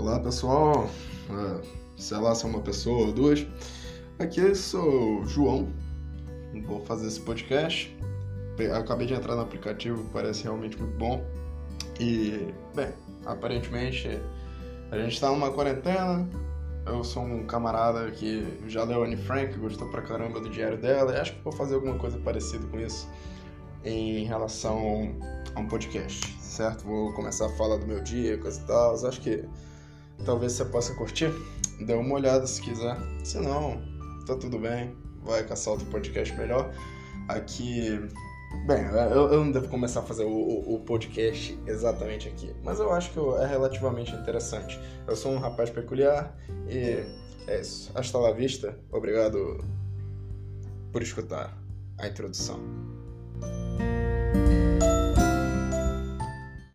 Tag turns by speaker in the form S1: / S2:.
S1: Olá pessoal, uh, sei lá se é uma pessoa ou duas. Aqui eu sou o João, vou fazer esse podcast. Acabei de entrar no aplicativo, parece realmente muito bom. E, bem, aparentemente a gente está numa quarentena. Eu sou um camarada que já leu Anne Frank, gostou pra caramba do diário dela, e acho que vou fazer alguma coisa parecida com isso em relação a um podcast, certo? Vou começar a falar do meu dia, coisa e tal. Acho que talvez você possa curtir. Dê uma olhada se quiser. Se não, tá tudo bem. Vai caçar outro podcast melhor. Aqui. Bem, eu, eu não devo começar a fazer o, o, o, podcast exatamente aqui, mas eu acho que é relativamente interessante. Eu sou um rapaz peculiar e é isso. Hasta la vista. Obrigado por escutar a introdução.